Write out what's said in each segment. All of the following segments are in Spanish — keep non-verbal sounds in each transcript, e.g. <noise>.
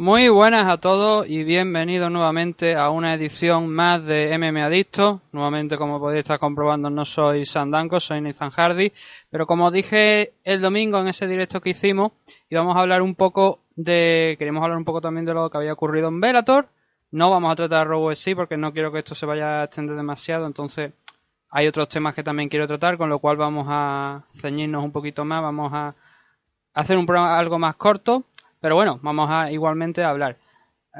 Muy buenas a todos y bienvenidos nuevamente a una edición más de MM Adicto. Nuevamente, como podéis estar comprobando, no soy Sandanko, soy Nathan Hardy. Pero como dije el domingo en ese directo que hicimos, íbamos a hablar un poco de. Queríamos hablar un poco también de lo que había ocurrido en Bellator. No vamos a tratar Robo sí porque no quiero que esto se vaya a extender demasiado. Entonces, hay otros temas que también quiero tratar, con lo cual vamos a ceñirnos un poquito más. Vamos a hacer un programa algo más corto. Pero bueno, vamos a igualmente a hablar.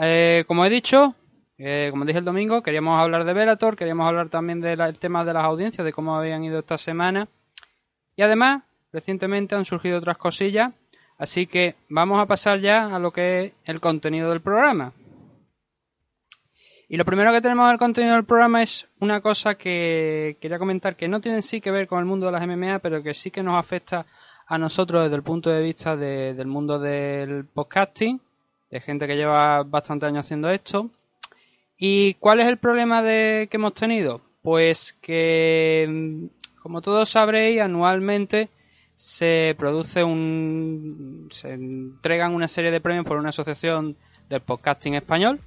Eh, como he dicho, eh, como dije el domingo, queríamos hablar de Velator, queríamos hablar también del tema de las audiencias, de cómo habían ido esta semana. Y además, recientemente han surgido otras cosillas, así que vamos a pasar ya a lo que es el contenido del programa. Y lo primero que tenemos del contenido del programa es una cosa que quería comentar que no tiene en sí que ver con el mundo de las MMA, pero que sí que nos afecta a nosotros desde el punto de vista de- del mundo del podcasting, de gente que lleva bastante años haciendo esto. ¿Y cuál es el problema de, que hemos tenido? Pues que, mm, como todos sabréis, anualmente se produce un. se entregan una serie de premios por una asociación del podcasting español,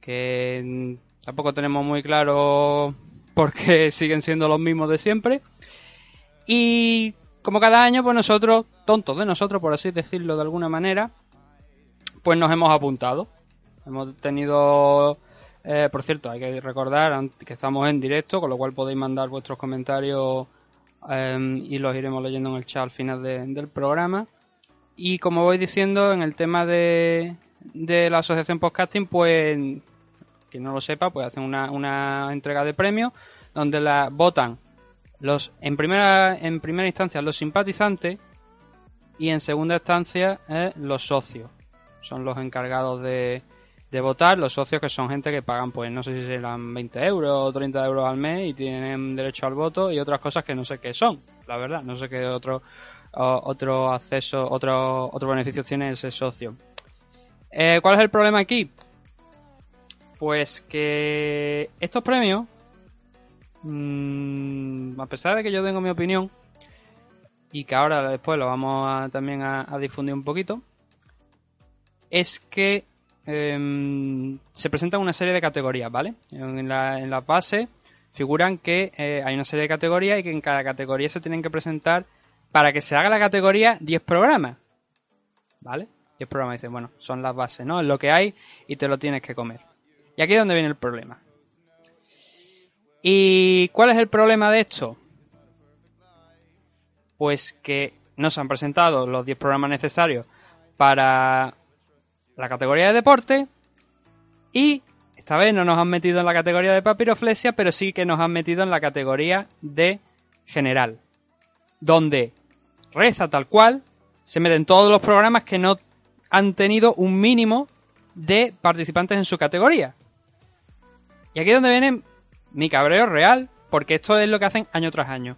que mm, tampoco tenemos muy claro <laughs> por qué siguen siendo los mismos de siempre. Y como cada año, pues nosotros, tontos de nosotros, por así decirlo de alguna manera, pues nos hemos apuntado. Hemos tenido, eh, por cierto, hay que recordar que estamos en directo, con lo cual podéis mandar vuestros comentarios eh, y los iremos leyendo en el chat al final de- del programa. Y como voy diciendo, en el tema de, de la asociación podcasting, pues quien no lo sepa, pues hacen una, una entrega de premios donde la votan los en primera en primera instancia los simpatizantes y en segunda instancia eh, los socios. Son los encargados de, de votar los socios que son gente que pagan pues no sé si serán 20 euros o 30 euros al mes y tienen derecho al voto y otras cosas que no sé qué son la verdad. No sé qué otro otro acceso otro otro beneficio tiene ese socio. Eh, ¿cuál es el problema aquí? pues que estos premios Mm, a pesar de que yo tengo mi opinión y que ahora después lo vamos a, también a, difundir un poquito, es que em, se presentan una serie de categorías, ¿vale? En la, en base figuran que eh, hay una serie de categorías y que en cada categoría se tienen que presentar para que se haga la categoría 10 programas, ¿vale? 10 programas, dicen, bueno, son las bases, ¿no? Es lo que hay y te lo tienes que comer. Y aquí es donde viene el problema. ¿Y cuál es el problema de esto? Pues que no se han presentado los 10 programas necesarios para la categoría de deporte y esta vez no nos han metido en la categoría de papiroflexia, pero sí que nos han metido en la categoría de general, donde reza tal cual, se meten todos los programas que no han tenido un mínimo de participantes en su categoría. Y aquí es donde viene mi cabreo real, porque esto es lo que hacen año tras año.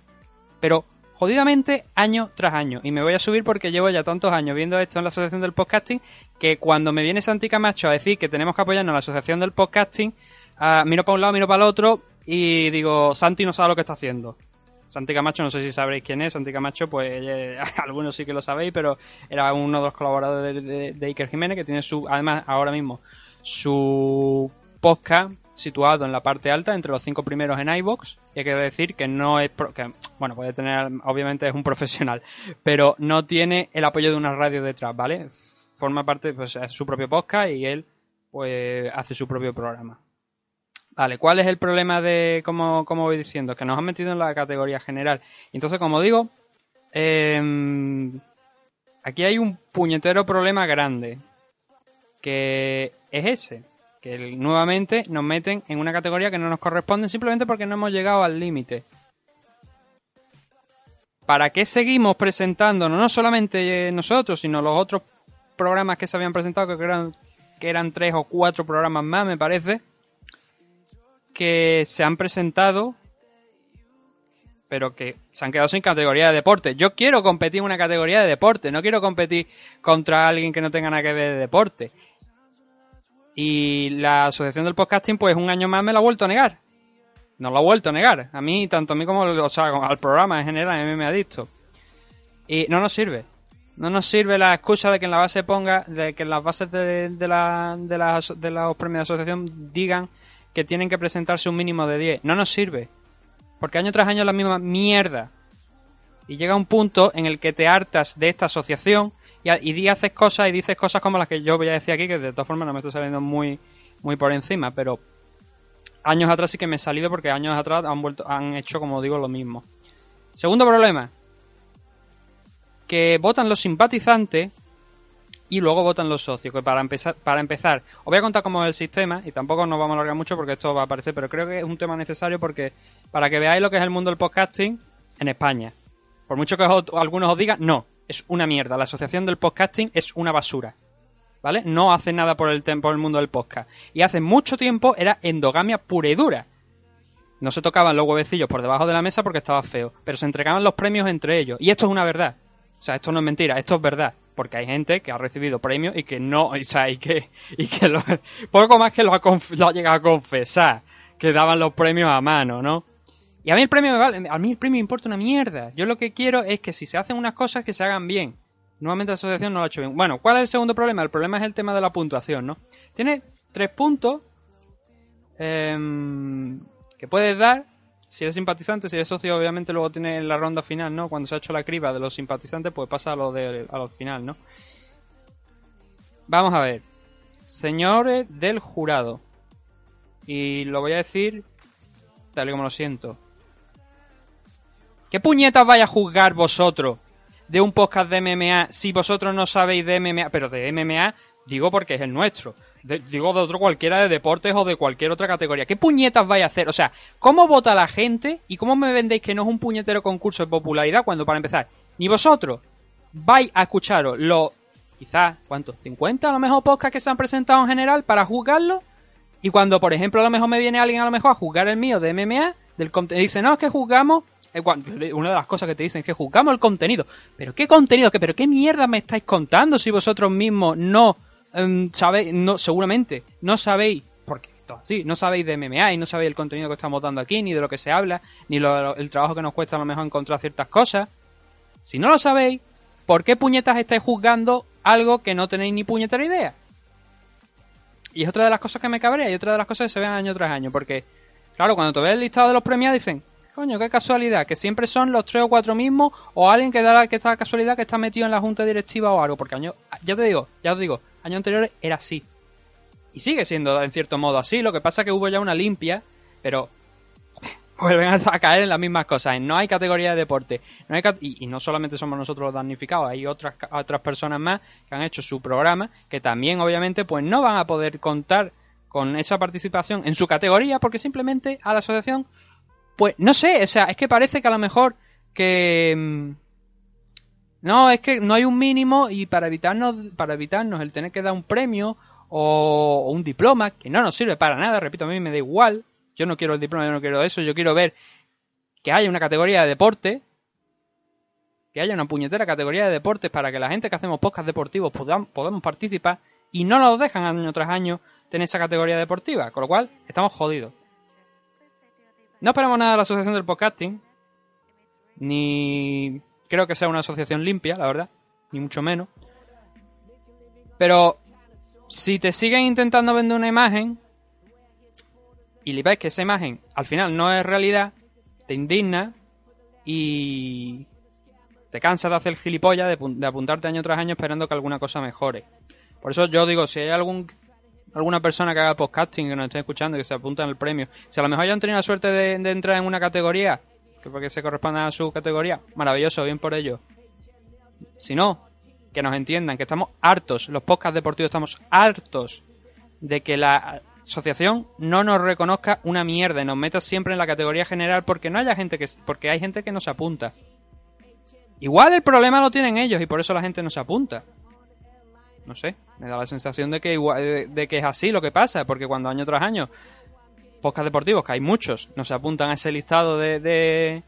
Pero jodidamente año tras año. Y me voy a subir porque llevo ya tantos años viendo esto en la Asociación del Podcasting que cuando me viene Santi Camacho a decir que tenemos que apoyarnos a la Asociación del Podcasting, ah, miro para un lado, miro para el otro y digo, Santi no sabe lo que está haciendo. Santi Camacho, no sé si sabréis quién es. Santi Camacho, pues <laughs> eh, algunos sí que lo sabéis, pero era uno de los colaboradores de- de Iker Jiménez que tiene su, además ahora mismo, su podcast situado en la parte alta, entre los cinco primeros en iBox. Y hay que decir que no es. bueno, puede tener. Obviamente es un <laughs> profesional, pero no tiene el apoyo de una radio detrás, ¿vale? Forma parte, pues, es su propio podcast y él, pues, hace su propio programa. Vale, ¿cuál es el problema de, como, como voy diciendo? Que nos han metido en la categoría general. Entonces, como digo, em, aquí hay un puñetero problema grande. Que es ese. Que nuevamente nos meten en una categoría que no nos corresponde simplemente porque no hemos llegado al límite. ¿para qué seguimos presentándonos? No solamente nosotros, sino los otros programas que se habían presentado, que eran, que eran tres o cuatro programas más, me parece, que se han presentado, pero que se han quedado sin categoría de deporte. Yo quiero competir en una categoría de deporte, no quiero competir contra alguien que no tenga nada que ver de deporte. Y la Asociación del Podcasting, pues un año más me lo ha vuelto a negar. No lo ha vuelto a negar. A mí, tanto a mí como o sea, al programa en general, a mí me ha dicho. Y no nos sirve. No nos sirve la excusa de que en la base ponga, de que en las bases de, la, de, la, de los premios de asociación digan que tienen que presentarse un mínimo de 10. No nos sirve. Porque año tras año es la misma mierda. Y llega un punto en el que te hartas de esta asociación y, y haces cosas y dices cosas como las que yo voy a decir aquí, que de todas formas no me estoy saliendo muy, muy por encima, pero años atrás sí que me he salido porque años atrás han, vuelto, han hecho, como digo, lo mismo. Segundo problema, que votan los simpatizantes y luego votan los socios. Que para empezar, para empezar, os voy a contar cómo es el sistema y tampoco nos vamos a alargar mucho porque esto va a aparecer, pero creo que es un tema necesario porque para que veáis lo que es el mundo del podcasting en España. Por mucho que algunos os digan, no, es una mierda. La asociación del podcasting es una basura. ¿Vale? No hace nada por el, por el mundo del podcast. Y hace mucho tiempo era endogamia pura y dura. No se tocaban los huevecillos por debajo de la mesa porque estaba feo, pero se entregaban los premios entre ellos. Y esto es una verdad. O sea, esto no es mentira, esto es verdad. Porque hay gente que ha recibido premios y que no, o sea, y que, y que lo, <laughs> poco más que lo ha, lo ha llegado a confesar, que daban los premios a mano, ¿no? Y a mí el premio me vale, a mí el premio importa una mierda. Yo lo que quiero es que si se hacen unas cosas que se hagan bien. Nuevamente la asociación no lo ha hecho bien. Bueno, ¿cuál es el segundo problema? El problema es el tema de la puntuación, ¿no? Tiene tres puntos eh, que puedes dar si eres simpatizante, si eres socio, obviamente luego tiene la ronda final, ¿no? Cuando se ha hecho la criba de los simpatizantes, pues pasa a lo, de, a lo final, ¿no? Vamos a ver. Señores del jurado. Y lo voy a decir tal y como lo siento. ¿Qué puñetas vais a juzgar vosotros de un podcast de MMA si vosotros no sabéis de MMA? Pero de MMA digo porque es el nuestro digo de otro cualquiera de deportes o de cualquier otra categoría. ¿Qué puñetas vais a hacer? O sea, ¿cómo vota la gente y cómo me vendéis que no es un puñetero concurso de popularidad cuando, para empezar, ni vosotros vais a escucharos los, quizás, ¿cuántos? ¿50 a lo mejor podcasts que se han presentado en general para juzgarlo? Y cuando, por ejemplo, a lo mejor me viene alguien a lo mejor a juzgar el mío de MMA, del dice, no, es que juzgamos una de las cosas que te dicen es que juzgamos el contenido. ¿Pero qué contenido? ¿Pero qué mierda me estáis contando si vosotros mismos no Em, sabéis, no, seguramente no sabéis, porque esto así, no sabéis de MMA y no sabéis el contenido que estamos dando aquí, ni de lo que se habla, ni el trabajo que nos cuesta a lo mejor encontrar ciertas cosas. Si no lo sabéis, ¿por qué puñetas estáis juzgando algo que no tenéis ni puñetera idea? Y es otra de las cosas que me cabrea y otra de las cosas que se ven año tras año, porque, claro, cuando te ves el listado de los premiados dicen, coño, qué casualidad, que siempre son los tres o cuatro mismos o alguien que da la, que está casualidad que está metido en la junta directiva o algo, porque año, ya te digo, ya os digo, año anterior era así. Y sigue siendo en cierto modo así, lo que pasa es que hubo ya una limpia, pero <laughs> vuelven a caer en las mismas cosas. No hay categoría de deporte. Hay y, no solamente somos nosotros los damnificados, hay otras, otras personas más que han hecho su programa que también obviamente pues no van a poder contar con esa participación en su categoría porque simplemente a la asociación pues no sé, o sea, es que parece que a lo mejor que mm, no, es que no hay un mínimo y para evitarnos, para evitarnos el tener que dar un premio o, un diploma, que no nos sirve para nada, repito, a mí me da igual, yo no quiero el diploma, yo no quiero eso, yo quiero ver que haya una categoría de deporte, que haya una puñetera categoría de deportes para que la gente que hacemos podcast deportivos podamos, podamos participar y no nos dejan año tras año tener esa categoría deportiva, con lo cual estamos jodidos. No esperamos nada de la Asociación del Podcasting, ni creo que sea una asociación limpia, la verdad, ni mucho menos. Pero si te siguen intentando vender una imagen y le ves que esa imagen al final no es realidad, te indigna y te cansas de hacer gilipollas, de, de apuntarte año tras año esperando que alguna cosa mejore. Por eso yo digo, si hay algún alguna persona que haga podcasting que nos esté escuchando que se apunta el premio, si a lo mejor hayan tenido la suerte de, entrar en una categoría que porque se corresponda a su categoría, maravilloso, bien por ello. Si no, que nos entiendan, que estamos hartos, los podcasts deportivos estamos hartos de que la asociación no nos reconozca una mierda y nos meta siempre en la categoría general porque no haya gente que porque hay gente que no se apunta. Igual el problema lo tienen ellos y por eso la gente no se apunta. No sé, me da la sensación de que, igual, de, que es así lo que pasa, porque cuando año tras año podcast deportivos, que hay muchos, no se apuntan a ese listado de, de,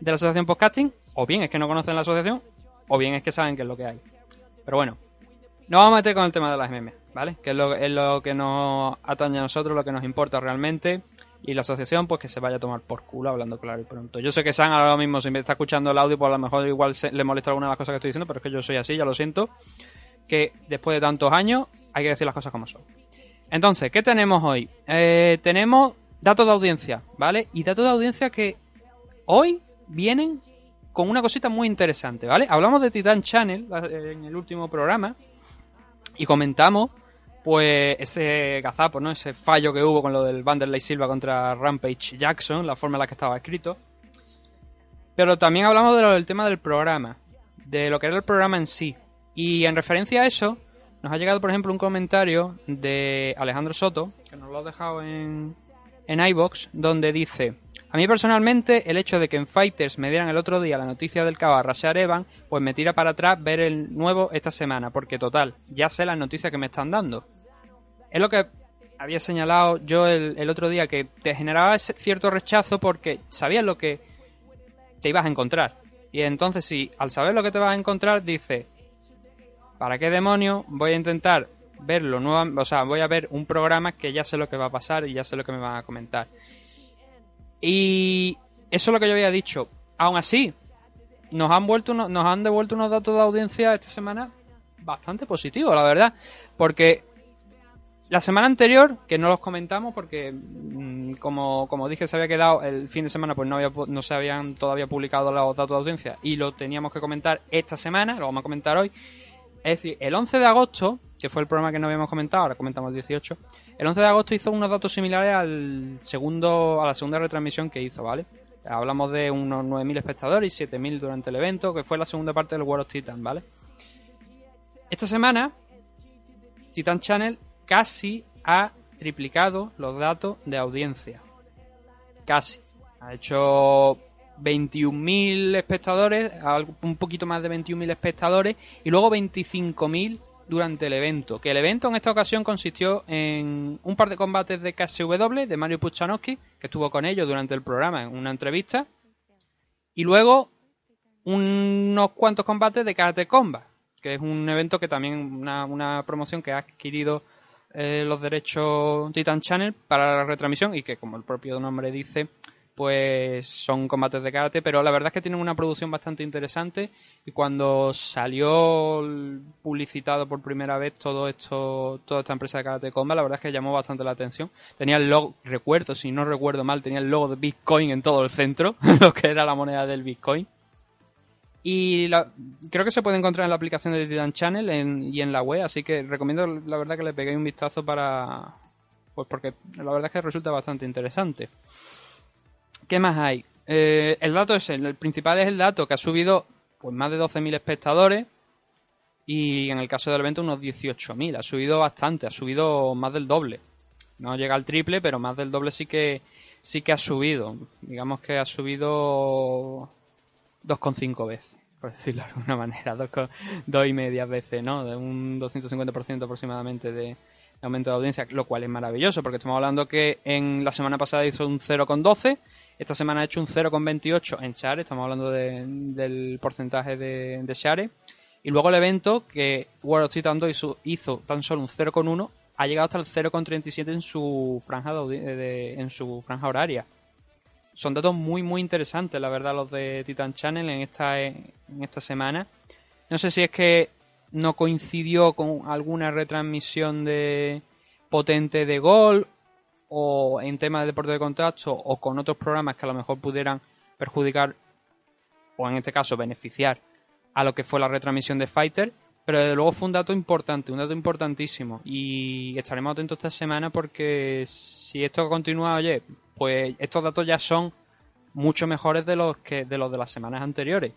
de la asociación podcasting, o bien es que no conocen la asociación, o bien es que saben qué es lo que hay. Pero bueno, nos vamos a meter con el tema de las MM, ¿vale? Que es lo, es lo que nos atañe a nosotros, lo que nos importa realmente. Y la asociación, pues que se vaya a tomar por culo hablando claro y pronto. Yo sé que San ahora mismo, si me está escuchando el audio, pues a lo mejor igual se- le molesta alguna de las cosas que estoy diciendo, pero es que yo soy así, ya lo siento. Que después de tantos años hay que decir las cosas como son. Entonces, ¿qué tenemos hoy? Eh, tenemos datos de audiencia, ¿vale? Y datos de audiencia que hoy vienen con una cosita muy interesante, ¿vale? Hablamos de Titan Channel en el último programa y comentamos, pues, ese gazapo, ¿no? Ese fallo que hubo con lo del Vanderlei Silva contra Rampage Jackson, la forma en la que estaba escrito. Pero también hablamos del tema del programa, de lo que era el programa en sí. Y en referencia a eso, nos ha llegado, por ejemplo, un comentario de Alejandro Soto, que nos lo ha dejado en, en iBox, donde dice: A mí personalmente, el hecho de que en Fighters me dieran el otro día la noticia del cabo a Evan, pues me tira para atrás ver el nuevo esta semana, porque total, ya sé las noticias que me están dando. Es lo que había señalado yo el, el otro día, que te generaba cierto rechazo porque sabías lo que te ibas a encontrar. Y entonces, si al saber lo que te vas a encontrar, dices, ¿para qué demonios voy a intentar verlo nuevo? O sea, voy a ver un programa que ya sé lo que va a pasar y ya sé lo que me van a comentar. Y eso es lo que yo había dicho. Aún así, nos han vuelto nos han devuelto unos datos de audiencia esta semana bastante positivos, la verdad. Porque la semana anterior, que no los comentamos porque, mm, como, como dije, se había quedado el fin de semana, pues no, había, no se habían todavía publicado los datos de audiencia y lo teníamos que comentar esta semana, lo vamos a comentar hoy. Es decir, el 11 de agosto, que fue el programa que no habíamos comentado, ahora comentamos el 18, el 11 de agosto hizo unos datos similares al segundo, a la segunda retransmisión que hizo, ¿vale? Hablamos de unos 9.000 espectadores y 7.000 durante el evento, que fue la segunda parte del World of Titan, ¿vale? Esta semana, Titan Channel casi ha triplicado los datos de audiencia. Casi. Ha hecho 21.000 espectadores, un poquito más de 21.000 espectadores y luego 25.000 durante el evento. Que el evento en esta ocasión consistió en un par de combates de KSW de Mario Puchanowski, que estuvo con ellos durante el programa en una entrevista, y luego unos cuantos combates de Karate Combat, que es un evento que también una, una promoción que ha adquirido eh, los derechos Titan Channel para la retransmisión y que como el propio nombre dice pues son combates de karate pero la verdad es que tienen una producción bastante interesante y cuando salió publicitado por primera vez todo esto toda esta empresa de karate combat la verdad es que llamó bastante la atención tenía el logo recuerdo si no recuerdo mal tenía el logo de Bitcoin en todo el centro <laughs> lo que era la moneda del Bitcoin y la- creo que se puede encontrar en la aplicación de Titan Channel en- y en la web, así que recomiendo la verdad que le peguéis un vistazo para... Pues porque la verdad es que resulta bastante interesante. ¿Qué más hay? Eh, el dato es el, principal es el dato que ha subido pues más de 12.000 espectadores y en el caso del evento unos 18.000. Ha subido bastante, ha subido más del doble. No llega al triple, pero más del doble sí que sí que ha subido. Digamos que ha subido 2,5 veces, por decirlo de alguna <laughs> manera, dos, co- dos y media veces, ¿no? De un 250% aproximadamente de aumento de audiencia, lo cual es maravilloso, porque estamos hablando que en la semana pasada hizo un 0,12, esta semana ha hecho un 0,28 en share, estamos hablando de- del porcentaje de, de share, y luego el evento que World of Titan 2 hizo, hizo tan solo un 0,1, ha llegado hasta el 0,37 en su franja de- en su franja horaria son datos muy muy interesantes, la verdad, los de Titan Channel en esta, en esta semana. No sé si es que no coincidió con alguna retransmisión de potente de gol o en tema de deporte de contacto o con otros programas que a lo mejor pudieran perjudicar o en este caso beneficiar a lo que fue la retransmisión de Fighter, pero desde luego fue un dato importante, un dato importantísimo y estaremos atentos esta semana porque si esto continúa, oye, pues estos datos ya son mucho mejores de los que de los de las semanas anteriores.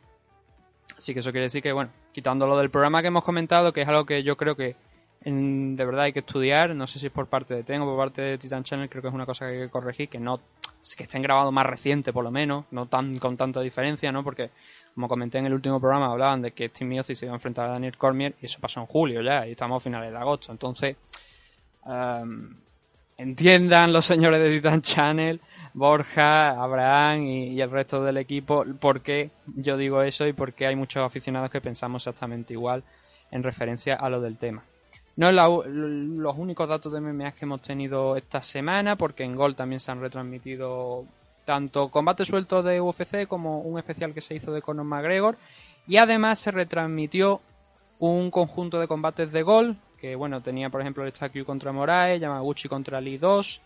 Así que eso quiere decir que, bueno, quitando lo del programa que hemos comentado, que es algo que yo creo que de verdad hay que estudiar, no sé si es por parte de Ten o por parte de Titan Channel, creo que es una cosa que hay que corregir, que no que estén grabados más reciente por lo menos, no tan con tanta diferencia, ¿no? Porque como comenté en el último programa hablaban de que Steve Miocic se iba a enfrentar a Daniel Cormier y eso pasó en julio ya y estamos a finales de agosto, entonces em, entiendan los señores de Titan Channel, Borja, Abraham y, el resto del equipo por qué yo digo eso y por qué hay muchos aficionados que pensamos exactamente igual en referencia a lo del tema. No es la los únicos datos de MMA que hemos tenido esta semana, porque en Gol también se han retransmitido tanto combates sueltos de UFC como un especial que se hizo de Conor McGregor. Y además se retransmitió un conjunto de combates de Gol, que bueno, tenía por ejemplo el Statue contra Moraes, Yamaguchi contra Lee 2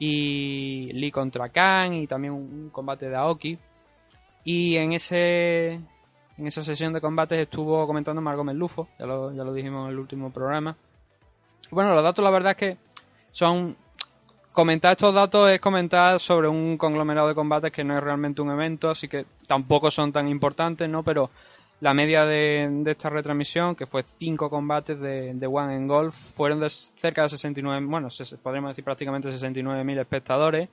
y Lee contra Khan y también un combate de Aoki. Y en ese en esa sesión de combates estuvo comentando Margot Melufo, ya lo, ya lo dijimos en el último programa. Bueno, los datos la verdad es que son... Comentar estos datos es comentar sobre un conglomerado de combates que no es realmente un evento, así que tampoco son tan importantes, ¿no? Pero la media de, esta retransmisión, que fue cinco combates de, de One en Golf, fueron de cerca de 69, bueno, se- podríamos decir prácticamente 69.000 espectadores,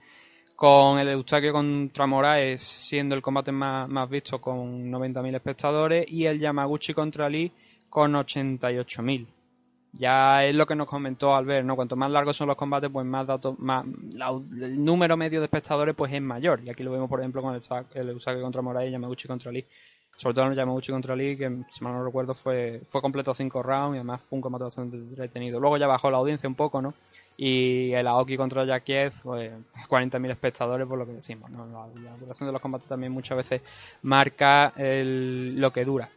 con el Eustaquio contra Moraes siendo el combate más, más visto con 90.000 espectadores y el Yamaguchi contra Lee con 88.000. Ya es lo que nos comentó Albert, ¿no? Cuanto más largos son los combates, pues más datos, más la- el número medio de espectadores pues es mayor. Y aquí lo vemos, por ejemplo, con el, el contra Moraes y Yamaguchi contra Lee. Sobre todo en el Yamaguchi contra Lee, que si mal no recuerdo fue, fue completo cinco rounds y además fue un combate bastante entretenido. Luego ya bajó la audiencia un poco, ¿no? Y el Aoki contra Jakiev, pues 40.000 espectadores, por lo que decimos, ¿no? La, la duración de los combates también muchas veces marca el- lo que dura.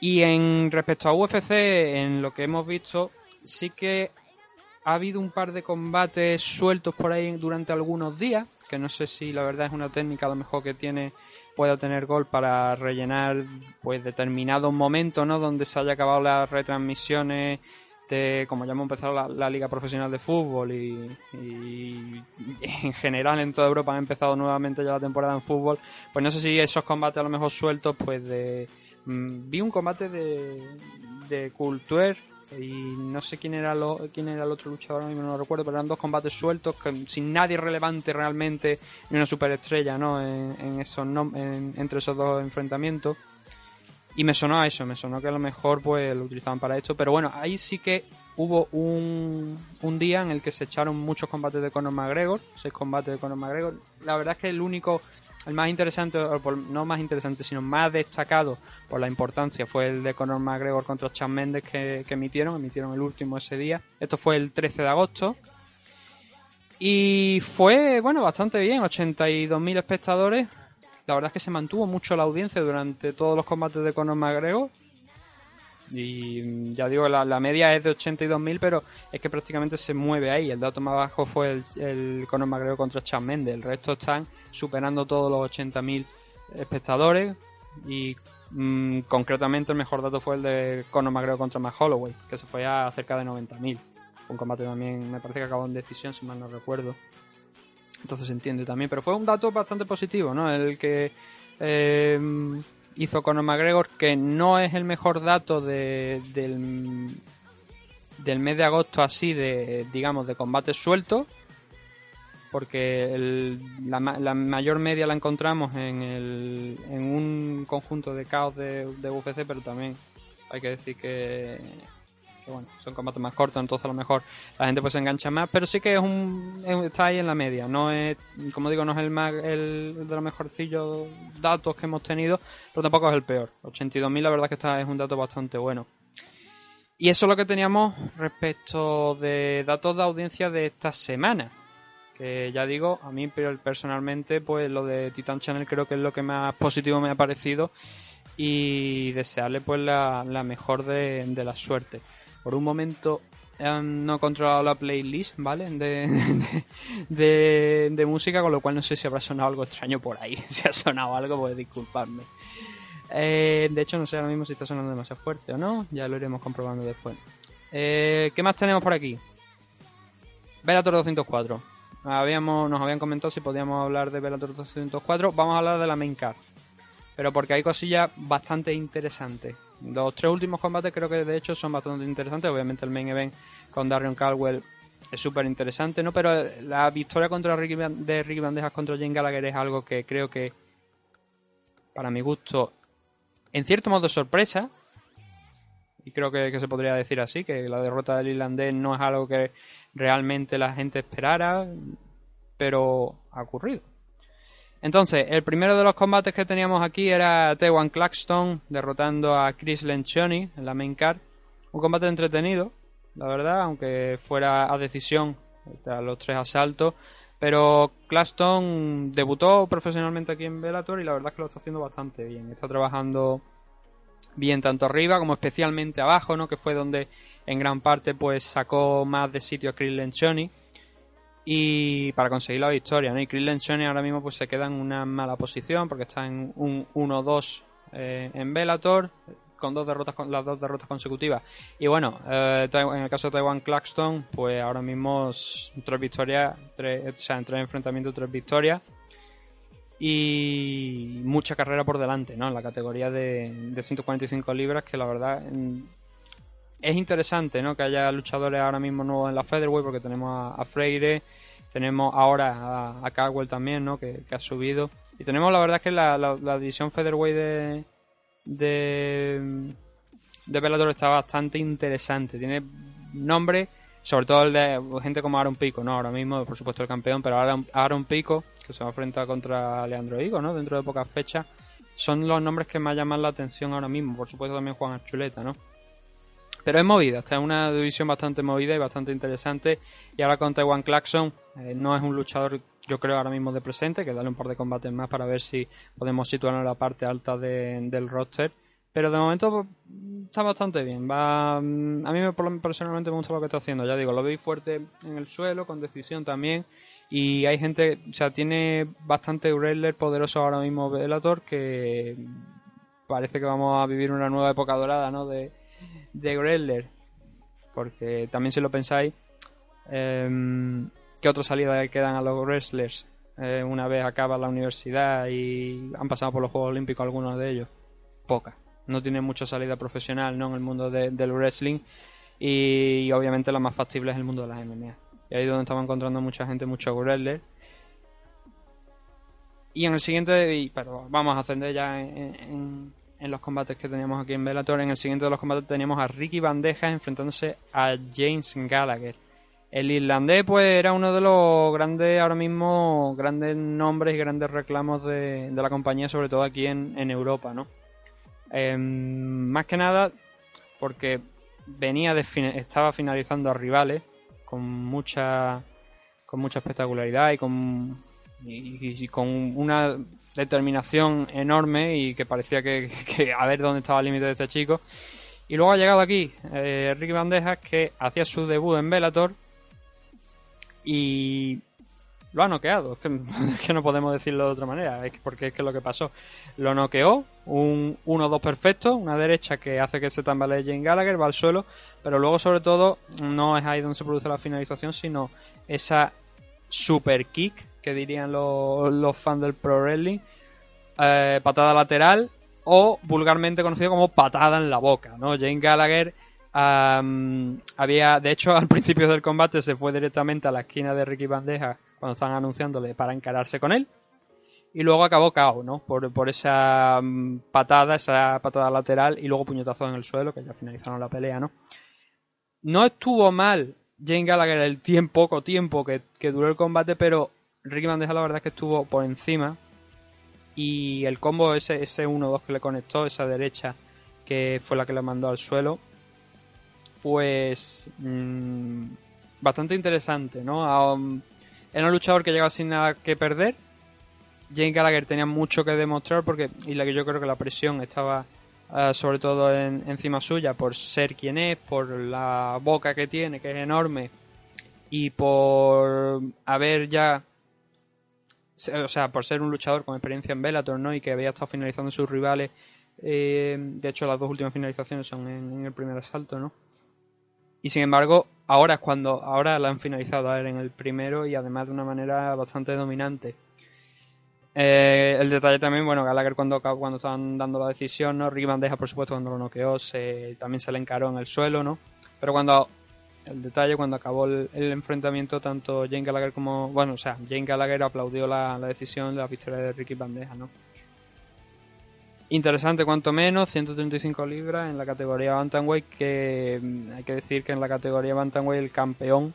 Y en respecto a UFC, en lo que hemos visto, sí que ha habido un par de combates sueltos por ahí durante algunos días, que no sé si la verdad es una técnica a lo mejor que tiene pueda tener gol para rellenar pues determinados momentos, ¿no? Donde se haya acabado las retransmisiones de, como ya hemos empezado la, liga profesional de fútbol y, en general en toda Europa han empezado nuevamente ya la temporada en fútbol, pues no sé si esos combates a lo mejor sueltos, pues de mm, vi un combate de de Cultuer y no sé quién era lo, quién era el otro luchador, ahora mismo no lo recuerdo, pero eran dos combates sueltos que, sin nadie relevante realmente ni una superestrella, ¿no? En, esos en- entre esos dos enfrentamientos. Y me sonó a eso, me sonó que a lo mejor pues lo utilizaban para esto, pero bueno, ahí sí que hubo un, un día en el que se echaron muchos combates de Conor McGregor, seis combates de Conor McGregor. La verdad es que el único, el más interesante, o por- no más interesante, sino más destacado por la importancia fue el de Conor McGregor contra Chad Mendes que, que emitieron, emitieron el último ese día. Esto fue el 13 de agosto. Y fue, bueno, bastante bien, 82.000 espectadores. La verdad es que se mantuvo mucho la audiencia durante todos los combates de Conor McGregor. Y mm, ya digo, la, la media es de 82.000, pero es que prácticamente se mueve ahí. El dato más bajo fue el, el Conor McGregor contra Chad Mendes. El resto están superando todos los 80.000 espectadores. Y mm, concretamente el mejor dato fue el de Conor McGregor contra Matt Holloway, que se fue a cerca de 90.000. Fue un combate también, me parece que acabó en decisión, si mal no recuerdo. Entonces se entiende también, pero fue un dato bastante positivo, ¿no? El que eh, hizo Conor McGregor, que no es el mejor dato de, del, del mes de agosto así de, digamos, de combates sueltos, porque el- la, la mayor media la encontramos en, el, un conjunto de caos de UFC, pero también hay que decir que, bueno, son combates más cortos, entonces a lo mejor la gente pues se engancha más, pero sí que es un es- está ahí en la media, no es, como digo, no es el más el de los mejorcillos datos que hemos tenido, pero tampoco es el peor. 82.000 la verdad que está es un dato bastante bueno. Y eso es lo que teníamos respecto de datos de audiencia de esta semana. Que ya digo, a mí personalmente, pues lo de Titan Channel creo que es lo que más positivo me ha parecido. Y desearle pues la, la mejor de, de la suerte. Por un momento no he controlado la playlist, ¿vale? De, <laughs> de, de- de música, con lo cual no sé si habrá sonado algo extraño por ahí. <laughs> Si ha sonado algo, pues disculpadme. Eh, de hecho, no sé ahora mismo si está sonando demasiado fuerte o no. Ya lo iremos comprobando después. Eh, ¿Qué más tenemos por aquí? Velator 204. Habíamos, nos habían comentado si podíamos hablar de Velator 204. Vamos a hablar de la main card. Pero porque hay cosillas bastante interesantes. Los tres últimos combates creo que de hecho son bastante interesantes. Obviamente el main event con Darion Caldwell es súper interesante, ¿no? Pero la victoria contra Ricky de Ricky Bandejas contra Jane Gallagher es algo que creo que, para mi gusto, en cierto modo sorpresa. Y creo que, se podría decir así, que la derrota del irlandés no es algo que realmente la gente esperara, pero ha ocurrido. Entonces, el primero de los combates que teníamos aquí era Tewan Claxton derrotando a Chris Lencioni en la main card. Un combate entretenido, la verdad, aunque fuera a decisión tras los tres asaltos. Pero Claxton debutó profesionalmente aquí en Bellator y la verdad es que lo está haciendo bastante bien. Está trabajando bien tanto arriba como especialmente abajo, ¿no? Que fue donde en gran parte pues sacó más de sitio a Chris Lencioni y para conseguir la victoria, ¿no? Y Chris Lencioni ahora mismo pues se queda en una mala posición porque está en un 1-2 eh, en Bellator con dos derrotas con las dos derrotas consecutivas y bueno eh, en el caso de Taiwan Claxton pues ahora mismo tres victorias tres, o sea en tres enfrentamientos tres victorias y mucha carrera por delante ¿no? en la categoría de, de 145 libras que la verdad es interesante ¿no? que haya luchadores ahora mismo nuevos en la Featherweight porque tenemos a, Freire tenemos ahora a, a también ¿no? que, ha subido y tenemos la verdad que la, división Featherweight de de de está bastante interesante tiene nombre sobre todo el de gente como Aaron Pico, ¿no? Ahora mismo, por supuesto, el campeón, pero Aaron, Aaron Pico, que se va a enfrentar contra Leandro Higo, ¿no? Dentro de pocas fechas, son los nombres que más llaman la atención ahora mismo. Por supuesto, también Juan Archuleta, ¿no? Pero es movida, está en una división bastante movida y bastante interesante. Y ahora con Taiwan Claxon, eh, no es un luchador, yo creo, ahora mismo de presente, que darle un par de combates más para ver si podemos situarnos en la parte alta del roster. Pero de momento pues, está bastante bien. Va, mm, a mí personalmente me gusta lo que está haciendo. Ya digo, lo veis fuerte en el suelo, con decisión también. Y hay gente, o sea, tiene bastante wrestler poderoso ahora mismo Bellator que parece que vamos a vivir una nueva época dorada, ¿no? De, de Porque también si lo pensáis, eh, ¿qué otra salida quedan a los wrestlers? Eh, una vez acaba la universidad y han pasado por los Juegos Olímpicos algunos de ellos. Pocas no tiene mucha salida profesional ¿no? en el mundo del wrestling y, obviamente la más factible es el mundo de las MMA. Y ahí es donde estamos encontrando mucha gente, mucho wrestler. Y en el siguiente, pero vamos a ascender ya en, los combates que teníamos aquí en Bellator. En el siguiente de los combates teníamos a Ricky Bandejas enfrentándose a James Gallagher. El irlandés, pues, era uno de los grandes, ahora mismo, grandes nombres y grandes reclamos de, la compañía, sobre todo aquí en, en Europa, ¿no? Em, más que nada porque venía de estaba finalizando a rivales con mucha con mucha espectacularidad y con y, con una determinación enorme y que parecía <laughs> que, a ver dónde estaba el límite de este chico y luego ha llegado aquí eh, Ricky Bandejas que hacía su debut en Bellator y lo ha noqueado. Es que, <laughs> no podemos decirlo de otra manera, es porque es que lo que pasó. Lo noqueó, un 1-2 perfecto, una derecha que hace que se tambalee Jane Gallagher, va al suelo, pero luego sobre todo no es ahí donde se produce la finalización, sino esa super kick que dirían los, fans del Pro Wrestling, eh, patada lateral o vulgarmente conocido como patada en la boca, ¿no? Jane Gallagher había, de hecho, <laughs> al principio del combate se fue directamente a la esquina de Ricky Bandeja cuando estaban anunciándole para encararse con él. Y luego acabó KO, ¿no? Por, esa patada, esa patada lateral y luego puñetazo en el suelo, que ya finalizaron la pelea, ¿no? No estuvo mal Jane Gallagher el tiempo, poco tiempo que, duró el combate, pero Ricky Bandeja la verdad es que estuvo por encima. Y el combo ese, ese 1-2 que le conectó, esa derecha que fue la que le mandó al suelo, pues mm, bastante interesante, ¿no? Um, era un luchador que llegaba sin nada que perder. Jane Gallagher tenía mucho que demostrar porque y la que yo creo que la presión estaba eh, sobre todo encima suya por ser quien es, por la boca que tiene que es enorme y por haber ya o sea, por ser un luchador con experiencia en Bellator, ¿no? Y que había estado finalizando sus rivales. Eh, de hecho, las dos últimas finalizaciones son en, el primer asalto, ¿no? Y sin embargo, ahora es cuando, ahora la han finalizado a él en el primero y además de una manera bastante dominante. Eh, el detalle también, bueno, Gallagher cuando, cuando estaban dando la decisión, ¿no? Ricky Bandeja, por supuesto, cuando lo noqueó, se, también se le encaró en el suelo, ¿no? Pero cuando, el detalle, cuando acabó el, enfrentamiento, tanto Jane Gallagher como, bueno, o sea, Jane Gallagher aplaudió la, la decisión de la victoria de Ricky Bandeja, ¿no? Interesante cuanto menos, 135 libras en la categoría Bantamweight, que mm, hay que decir que en la categoría Bantamweight el campeón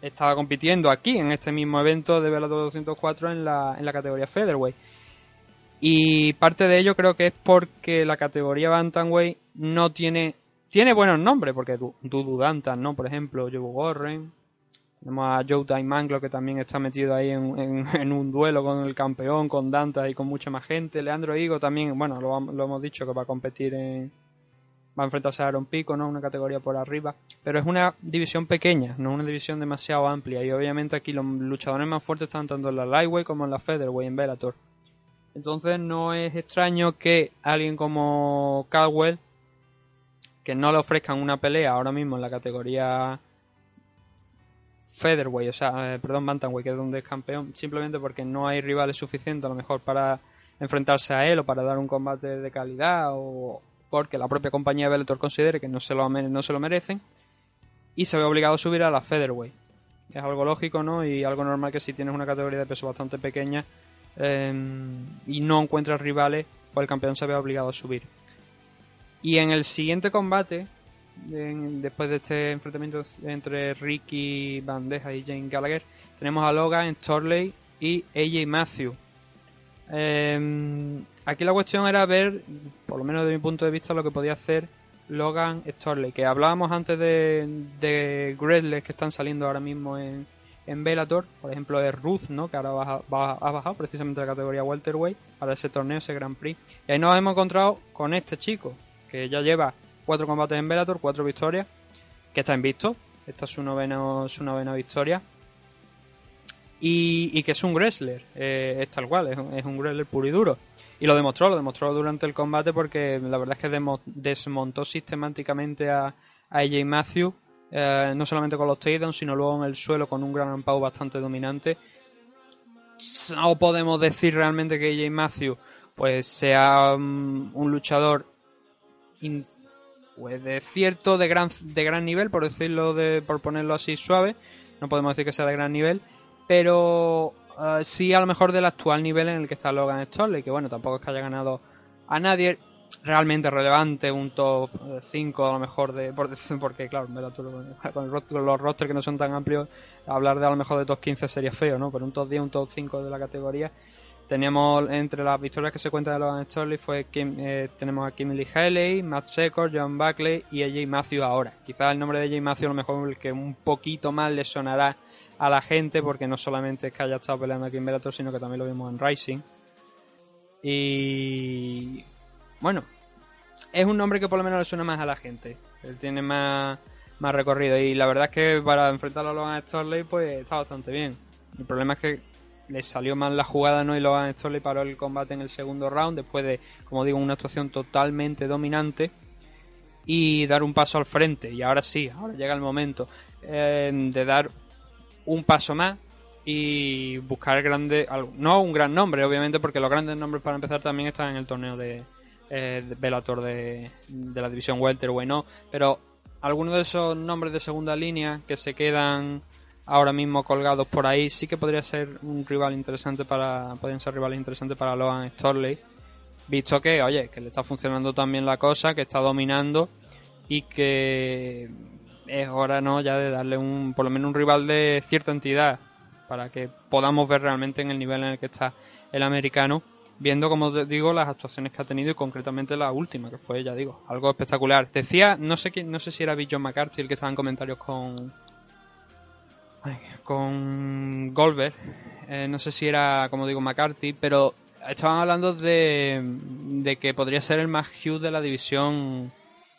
estaba compitiendo aquí en este mismo evento de Bellator 204 en la, en la categoría Featherweight. Y parte de ello creo que es porque la categoría Bantamweight no tiene tiene buenos nombres, porque Dudu Dantan, ¿no? Por ejemplo, Joe Warren, tenemos a Joe Daimanglo que también está metido ahí <laughs> en, un duelo con el campeón, con Danta y con mucha más gente. Leandro Higo también, bueno, lo, hemos dicho que va a competir en. Va a enfrentarse a Aaron Pico, ¿no? Una categoría por arriba. Pero es una división pequeña, no una división demasiado amplia. Y obviamente aquí los luchadores más fuertes están tanto en la Lightweight como en la Featherweight, en Bellator. Entonces no es extraño que alguien como Caldwell, que no le ofrezcan una pelea ahora mismo en la categoría Featherweight, o sea, eh, perdón, Bantamweight, que es donde es campeón, simplemente porque no hay rivales suficientes a lo mejor para enfrentarse a él o para dar un combate de calidad o porque la propia compañía de Bellator considere que no se lo, no se lo merecen y se ve obligado a subir a la Featherweight. Es algo lógico, ¿no? Y algo normal que si tienes una categoría de peso bastante pequeña em, y no encuentras rivales, pues el campeón se ve obligado a subir. Y en el siguiente combate, después de este enfrentamiento entre Ricky Bandeja y Jane Gallagher, tenemos a Logan Storley y AJ Matthew. Em, aquí la cuestión era ver, por lo menos de mi punto de vista, lo que podía hacer Logan Storley. Que hablábamos antes de, de que están saliendo ahora mismo en, en Bellator. Por ejemplo, es Ruth, ¿no? que ahora ha bajado precisamente la categoría Welterweight para ese torneo, ese Grand Prix. Y ahí nos hemos encontrado con este chico, que ya lleva cuatro combates en Bellator, cuatro victorias, que está invicto. Esta es su novena, su novena victoria. Y, que es un wrestler, eh, es tal cual, es un, wrestler puro y duro. Y lo demostró, lo demostró durante el combate porque la verdad es que desmontó sistemáticamente a, a AJ Matthew, eh, no solamente con los takedowns, sino luego en el suelo con un gran pau bastante dominante. No podemos decir realmente que AJ Matthew pues sea mm, un luchador pues de cierto, de gran, de gran nivel, por decirlo, de, por ponerlo así suave. No podemos decir que sea de gran nivel, pero uh, sí a lo mejor del actual nivel en el que está Logan Storley, que bueno, tampoco es que haya ganado a nadie realmente relevante, un top 5 a lo mejor de, <laughs> porque claro, <laughs> con los rosters que no son tan amplios, hablar de a lo mejor de top 15 sería feo, ¿no? Pero un top 10, un top 5 de la categoría Teníamos entre las victorias que se cuentan de Logan Storley fue eh, tenemos a Kimberly Haley, Matt Secor, John Buckley y AJ Matthews ahora. Quizás el nombre de AJ Matthews a lo mejor el que un poquito más le sonará a la gente porque no solamente es que haya estado peleando aquí en Bellator, sino que también lo vimos en Rising. Y bueno, es un nombre que por lo menos le suena más a la gente. Él tiene más, más recorrido y la verdad es que para enfrentarlo a Logan Storley pues está bastante bien. El problema es que le salió mal la jugada no y Logan Storley paró el combate en el segundo round después de, como digo, una actuación totalmente dominante y dar un paso al frente. Y ahora sí, ahora llega el momento eh, de dar un paso más y buscar grande, no un gran nombre, obviamente, porque los grandes nombres para empezar también están en el torneo de, eh, de Bellator de, de la división welterweight, ¿no? Pero algunos de esos nombres de segunda línea que se quedan ahora mismo colgados por ahí, sí que podría ser un rival interesante para, podrían ser rivales interesantes para Logan Storley, visto que, oye, que le está funcionando también la cosa, que está dominando y que es hora, ¿no? Ya de darle un, por lo menos un rival de cierta entidad para que podamos ver realmente en el nivel en el que está el americano, viendo, como digo, las actuaciones que ha tenido y concretamente la última, que fue, ya digo, algo espectacular. Decía, no sé quién, no sé si era Bill John McCarthy el que estaba en comentarios con, con Goldberg. Eh, no sé si era, como digo, McCarthy, pero estaban hablando de, de que podría ser el más huge de la división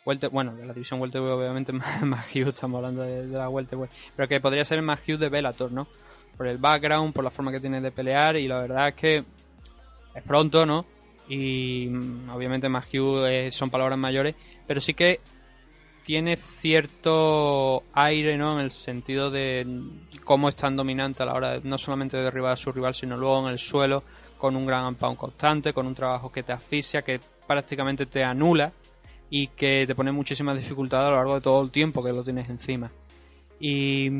bueno, de la división welterweight obviamente <laughs> más, huge, estamos hablando de, la welterweight, pero que podría ser el más huge de Bellator, ¿no? Por el background, por la forma que tiene de pelear y la verdad es que es pronto, ¿no? Y mm, obviamente más huge son palabras mayores, pero sí que tiene cierto aire, ¿no? En el sentido de cómo es tan dominante a la hora de, no solamente de derribar a su rival, sino luego en el suelo, con un gran pound constante, con un trabajo que te asfixia, que prácticamente te anula y que te pone muchísimas dificultades a lo largo de todo el tiempo que lo tienes encima. Y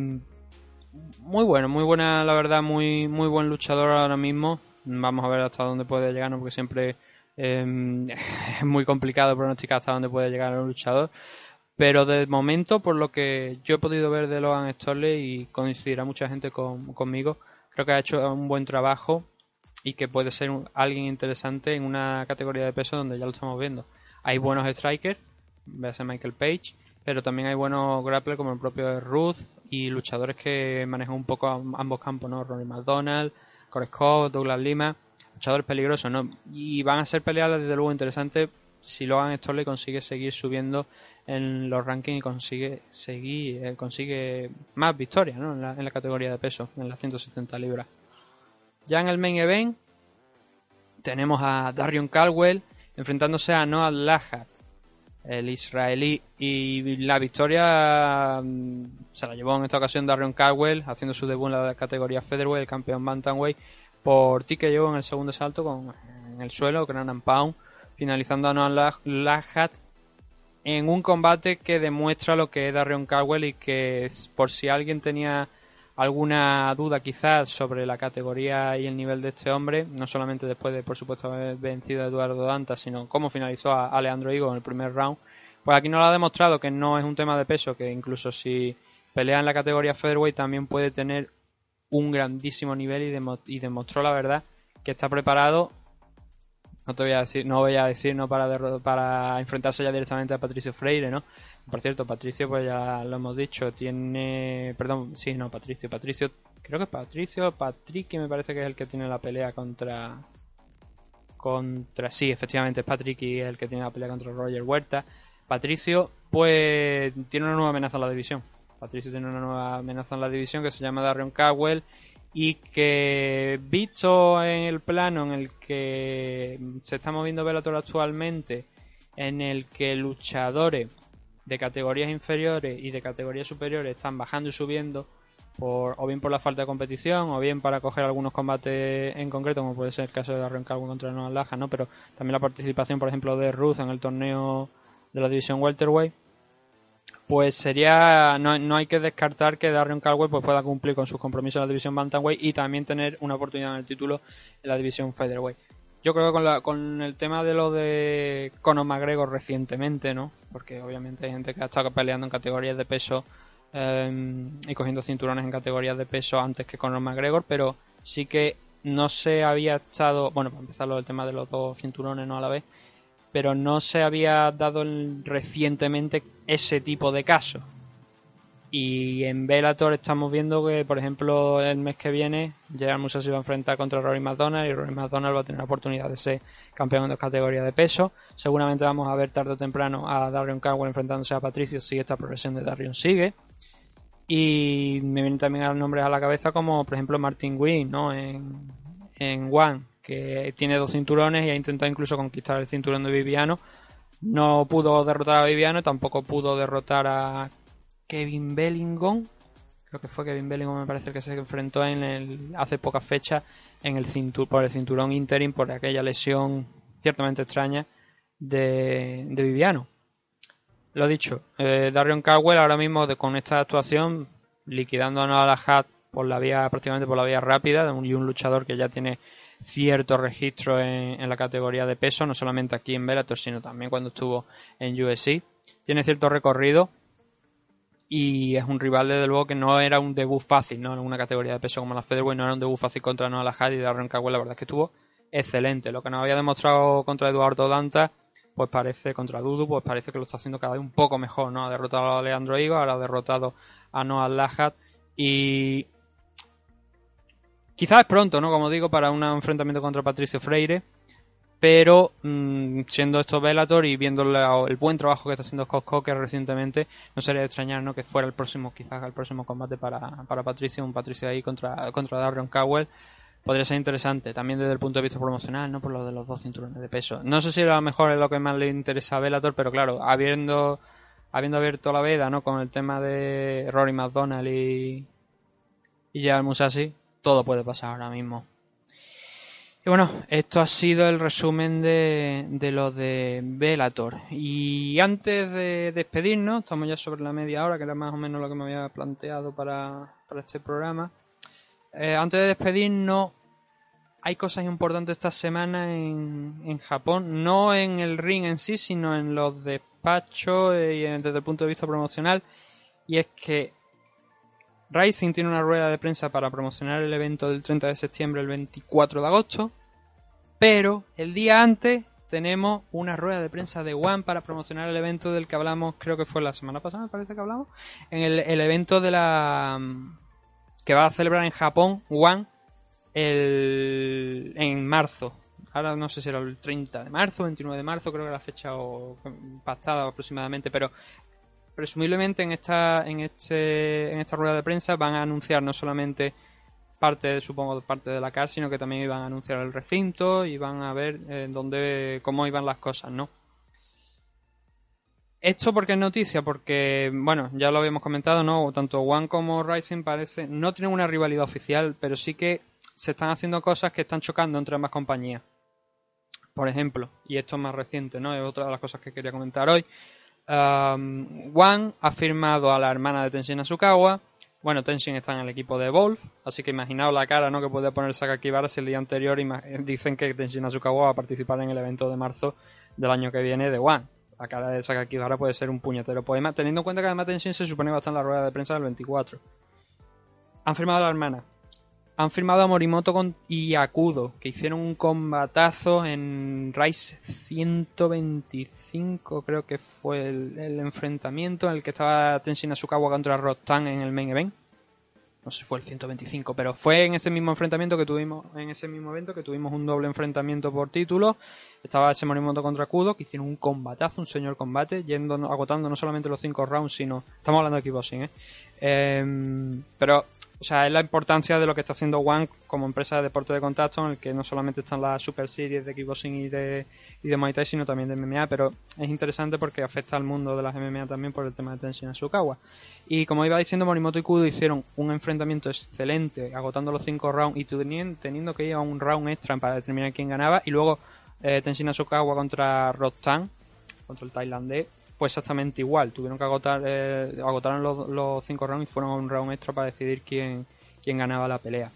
muy bueno, muy buena, la verdad, muy, muy buen luchador ahora mismo. Vamos a ver hasta dónde puede llegar, porque siempre em, <laughs> es muy complicado pronosticar hasta dónde puede llegar un luchador. Pero de momento, por lo que yo he podido ver de Logan Storley y coincidirá mucha gente conmigo, creo que ha hecho un buen trabajo y que puede ser alguien interesante en una categoría de peso donde ya lo estamos viendo. Hay buenos strikers, a Michael Page, pero también hay buenos grapplers como el propio Ruth y luchadores que manejan un poco ambos campos, ¿no? Ronnie McDonald, Corey Scott, Douglas Lima, luchadores peligrosos, ¿no? Y van a ser peleas desde luego interesantes si Logan Storley consigue seguir subiendo en los rankings y consigue seguir eh, consigue más victorias ¿no? en, la, en la categoría de peso, en las 170 libras. Ya en el main event tenemos a Darion Caldwell enfrentándose a Noah Lahat, el israelí. Y la victoria mm, se la llevó en esta ocasión Darion Caldwell, haciendo su debut en la categoría Featherweight, el campeón Bantamweight, por ti que llevó en el segundo salto con, en el suelo, Gran Pound, finalizando a Noah Lahat en un combate que demuestra lo que es Darion Caldwell y que por si alguien tenía alguna duda quizás sobre la categoría y el nivel de este hombre, no solamente después de por supuesto haber vencido a Eduardo Danta, sino cómo finalizó a Alejandro Higo en el primer round, pues aquí nos lo ha demostrado que no es un tema de peso, que incluso si pelea en la categoría featherweight también puede tener un grandísimo nivel y, demostró la verdad que está preparado no te voy a decir no voy a decir no para para enfrentarse ya directamente a Patricio Freire no por cierto, Patricio, pues ya lo hemos dicho, tiene. Perdón, sí, no, Patricio. Patricio, creo que es Patricio, Patrick, me parece que es el que tiene la pelea contra. Contra. Sí, efectivamente, es Patrick y el que tiene la pelea contra Roger Huerta. Patricio, pues, tiene una nueva amenaza en la división. Patricio tiene una nueva amenaza en la división que se llama Darion Cowell y que visto en el plano en el que se está moviendo Bellator actualmente, en el que luchadores de categorías inferiores y de categorías superiores están bajando y subiendo por, o bien por la falta de competición o bien para coger algunos combates en concreto como puede ser el caso de Darren Calvin contra Noah Laja ¿no? pero también la participación por ejemplo de Ruth en el torneo de la división welterweight pues sería no, no hay que descartar que Darren Caldwell pues pueda cumplir con sus compromisos en la división bantamweight y también tener una oportunidad en el título en la división featherweight yo creo que con, la, con el tema de lo de Conor McGregor recientemente, ¿no? Porque obviamente hay gente que ha estado peleando en categorías de peso em, y cogiendo cinturones en categorías de peso antes que Conor McGregor, pero sí que no se había estado, bueno, para empezar el tema de los dos cinturones, ¿no? A la vez, pero no se había dado recientemente ese tipo de caso. Y en Bellator estamos viendo que, por ejemplo, el mes que viene, Gerard Musa se va a enfrentar contra Rory McDonald y Rory McDonald va a tener la oportunidad de ser campeón de categoría de peso. Seguramente vamos a ver tarde o temprano a Darion Cowell enfrentándose a Patricio si esta progresión de Darion sigue. Y me vienen también nombres a la cabeza como, por ejemplo, Martin Wynn, ¿no? En, en One, que tiene dos cinturones y ha intentado incluso conquistar el cinturón de Viviano. No pudo derrotar a Viviano, tampoco pudo derrotar a Kevin Bellingham. Creo que fue Kevin Bellingham, me parece que se enfrentó en el, hace pocas fechas en el por el cinturón interim por aquella lesión ciertamente extraña de, Viviano. Lo dicho, eh, Darion Caldwell ahora mismo con esta actuación liquidando a la Hat por la vía prácticamente por la vía rápida y un luchador que ya tiene cierto registro en, en, la categoría de peso, no solamente aquí en Bellator, sino también cuando estuvo en USC. Tiene cierto recorrido y es un rival desde luego que no era un debut fácil, ¿no? En una categoría de peso como la Featherweight no era un debut fácil contra Noah Lahad y Darren Caldwell la verdad es que estuvo excelente. Lo que nos había demostrado contra Eduardo Danta, pues parece, contra Dudu, pues parece que lo está haciendo cada vez un poco mejor, ¿no? Ha derrotado a Leandro Higo, ahora ha derrotado a Noah Lahad y quizás es pronto, ¿no? Como digo, para un enfrentamiento contra Patricio Freire, pero mm, siendo esto Bellator y viendo el buen trabajo que está haciendo Scott Coker recientemente, no sería de extrañar ¿no? que fuera el próximo, quizás el próximo combate para, para Patricio, un Patricio ahí contra, contra Darren Cowell. Podría ser interesante, también desde el punto de vista promocional, ¿no? Por lo de los dos cinturones de peso. No sé si a lo mejor es lo que más le interesa a Bellator, pero claro, habiendo, habiendo abierto la veda, ¿no? Con el tema de Rory McDonald y, y Gerald Musashi, todo puede pasar ahora mismo. Y bueno, esto ha sido el resumen de, de lo de Velator. Y antes de despedirnos, estamos ya sobre la media hora, que era más o menos lo que me había planteado para, para este programa. Eh, antes de despedirnos, hay cosas importantes esta semana en, en Japón, no en el ring en sí, sino en los despachos y desde el punto de vista promocional. Y es que Rising tiene una rueda de prensa para promocionar el evento del 30 de septiembre el 24 de agosto, pero el día antes tenemos una rueda de prensa de One para promocionar el evento del que hablamos, creo que fue la semana pasada, me parece que hablamos, en el, evento de la que va a celebrar en Japón One el, en marzo. Ahora no sé si era el 30 de marzo, 29 de marzo, creo que la fecha o, pactada aproximadamente, pero presumiblemente en esta en este en esta rueda de prensa van a anunciar no solamente parte supongo parte de la CAR sino que también iban a anunciar el recinto y van a ver eh, dónde cómo iban las cosas no esto porque es noticia porque bueno ya lo habíamos comentado no tanto One como Rising parece no tienen una rivalidad oficial pero sí que se están haciendo cosas que están chocando entre ambas compañías. Por ejemplo y esto es más reciente no es otra de las cosas que quería comentar hoy Um, ha firmado a la hermana de Tenshin Asukawa. Bueno, Tenshin está en el equipo de Wolf, así que imaginaos la cara ¿no? que puede poner Sakakibara si el día anterior <laughs> dicen que Tenshin Asukawa va a participar en el evento de marzo del año que viene de One. La cara de Sakakibara puede ser un puñetero poema, teniendo en cuenta que además Tenshin se supone va a estar en la rueda de prensa del 24. Han firmado a la hermana han firmado a Morimoto y Akudo, que hicieron un combatazo en Rise 125, creo que fue el, enfrentamiento en el que estaba Tenshin Asukawa contra Rottan en el main event. No sé si fue el 125, pero fue en ese mismo enfrentamiento que tuvimos, en ese mismo evento que tuvimos un doble enfrentamiento por título. Estaba ese Morimoto contra Akudo, que hicieron un combatazo, un señor combate, yendo, agotando no solamente los 5 rounds, sino. Estamos hablando de kickboxing, ¿eh? eh pero o sea, es la importancia de lo que está haciendo One como empresa de deporte de contacto, en el que no solamente están las super series de kickboxing y de, y de Muay Thai, sino también de MMA, pero es interesante porque afecta al mundo de las MMA también por el tema de Tenshin Asukawa. Y como iba diciendo, Morimoto y Kudo hicieron un enfrentamiento excelente, agotando los cinco rounds y teniendo que ir a un round extra para determinar quién ganaba, y luego eh, Tenshin Asukawa contra Rostan, contra el tailandés, fue exactamente igual. Tuvieron que agotar, eh, agotaron los, cinco rounds y fueron a un round extra para decidir quién, quién ganaba la pelea.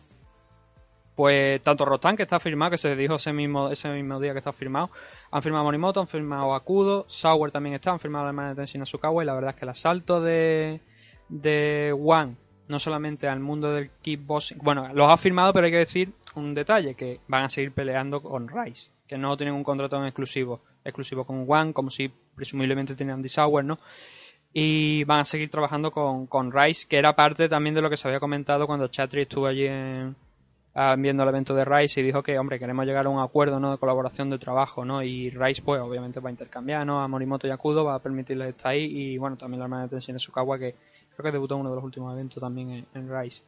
Pues tanto Rostan, que está firmado, que se dijo ese mismo, ese mismo día que está firmado, han firmado a Morimoto, han firmado a Kudo, Sauer también está, han firmado a la hermana de Tenshin Asukawa y la verdad es que el asalto de, de One, no solamente al mundo del kickboxing, bueno, los ha firmado, pero hay que decir un detalle, que van a seguir peleando con Rice, que no tienen un contrato en exclusivo exclusivo con One, como si presumiblemente tenían Sauer, ¿no? Y van a seguir trabajando con, con Rice, que era parte también de lo que se había comentado cuando Chatri estuvo allí viendo el evento de Rice y dijo que, hombre, queremos llegar a un acuerdo ¿no? de colaboración de trabajo, ¿no? Y Rice, pues, obviamente va a intercambiar, ¿no? A Morimoto y Akudo va a permitirle estar ahí y, bueno, también la hermana de Tenshin Sukawa, que creo que debutó en uno de los últimos eventos también en Rice.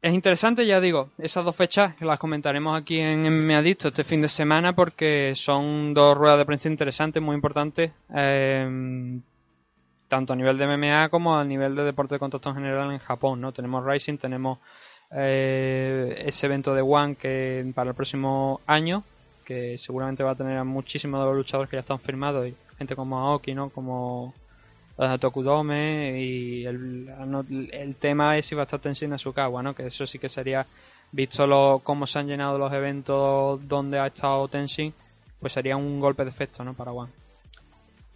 Es interesante, ya digo, esas dos fechas las comentaremos aquí en Me Adicto este fin de semana porque son dos ruedas de prensa interesantes, muy importantes, eh, tanto a nivel de MMA como a nivel de deporte de contacto en general en Japón. ¿no? Tenemos Rising, tenemos eh, ese evento de One que para el próximo año, que seguramente va a tener a muchísimos de los luchadores que ya están firmados y gente como Aoki, ¿no? como Tokudome y el, tema es si va a estar Tenshin Asukawa, ¿no? Que eso sí que sería, visto lo, cómo se han llenado los eventos donde ha estado Tenshin, pues sería un golpe de efecto, ¿no? Para One.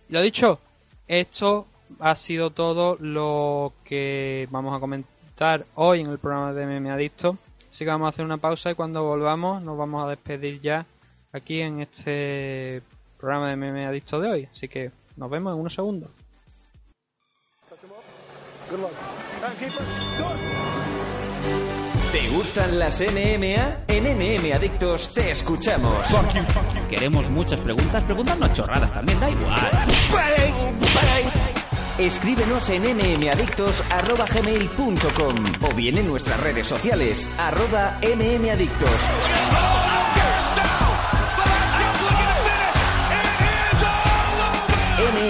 Lo dicho, esto ha sido todo lo que vamos a comentar hoy en el programa de Meme Adicto. Así que vamos a hacer una pausa y cuando volvamos nos vamos a despedir ya aquí en este programa de Meme Adicto de hoy. Así que nos vemos en unos segundos. ¿Te gustan las NMA? En NM Adictos te escuchamos. Queremos muchas preguntas, preguntarnos chorradas también, da igual. Escríbenos en mmadictos.gmail.com o bien en nuestras redes sociales, arroba mmadictos.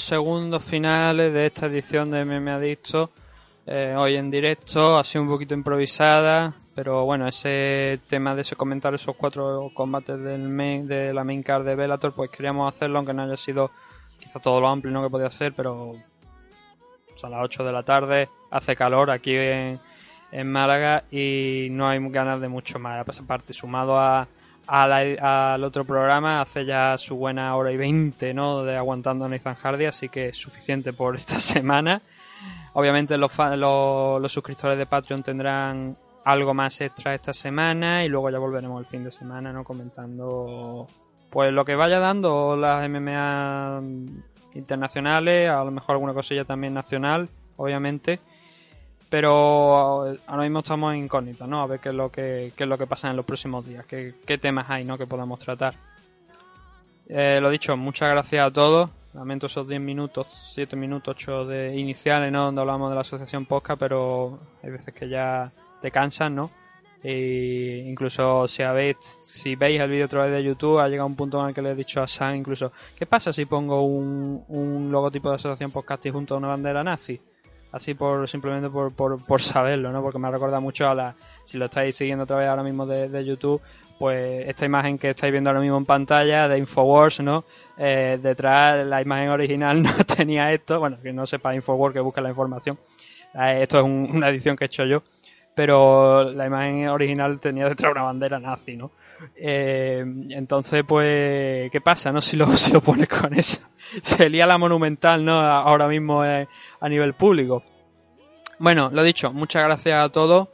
Segundos finales de esta edición de MMA Adicto. Eh, hoy en directo, ha sido un poquito improvisada, pero bueno, ese tema de ese comentario, esos cuatro combates del main, de la main card de Bellator, pues queríamos hacerlo, aunque no haya sido quizá todo lo amplio ¿no? que podía ser, pero a las 8 de la tarde hace calor aquí en, en Málaga y no hay ganas de mucho más. Aparte, sumado a la- al otro programa, hace ya su buena hora y 20 ¿no? de aguantando a Nathan Hardy, así que es suficiente por esta <laughs> semana. Obviamente los, los suscriptores de Patreon tendrán algo más extra esta semana y luego ya volveremos el fin de semana no comentando pues lo que vaya dando las MMA internacionales, a lo mejor alguna cosilla también nacional, obviamente. Pero ahora mismo estamos en incógnita, ¿no? A ver qué es lo que, qué es lo que pasa en los próximos días, qué, qué temas hay, ¿no? Que podamos tratar. Eh, lo dicho, muchas gracias a todos. Lamento esos 10 minutos, 7 minutos, 8 de iniciales, ¿no? Donde hablamos de la asociación Posca, pero hay veces que ya te cansan, ¿no? E incluso si habéis, si veis el vídeo a través de YouTube, ha llegado un punto en el que le he dicho a Sam incluso, ¿qué pasa si pongo un, un logotipo de asociación podcasting junto a una bandera nazi? Así por simplemente por, por, por saberlo, ¿no? Porque me ha mucho a la, si lo estáis siguiendo a través ahora mismo de, de YouTube, pues esta imagen que estáis viendo ahora mismo en pantalla de Infowars, ¿no? Eh, detrás la imagen original <laughs> no tenía esto, bueno, que no sepa Infowars que busque la información. Eh, esto es un- una edición que he hecho yo, pero la imagen original tenía detrás una bandera nazi, ¿no? Eh, entonces, pues, ¿qué pasa, no? Si lo, <laughs> si lo pones con eso. Se lía la monumental, ¿no? Ahora mismo eh, a nivel público. Bueno, lo dicho, muchas gracias a todos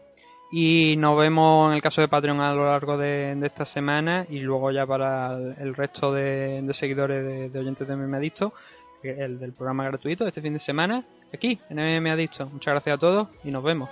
y nos vemos en el caso de Patreon a lo largo de, esta semana y luego ya para el, resto de, seguidores de, de oyentes de MM Adicto, el del programa gratuito este fin de semana, aquí en MM Adicto. Muchas gracias a todos y nos vemos.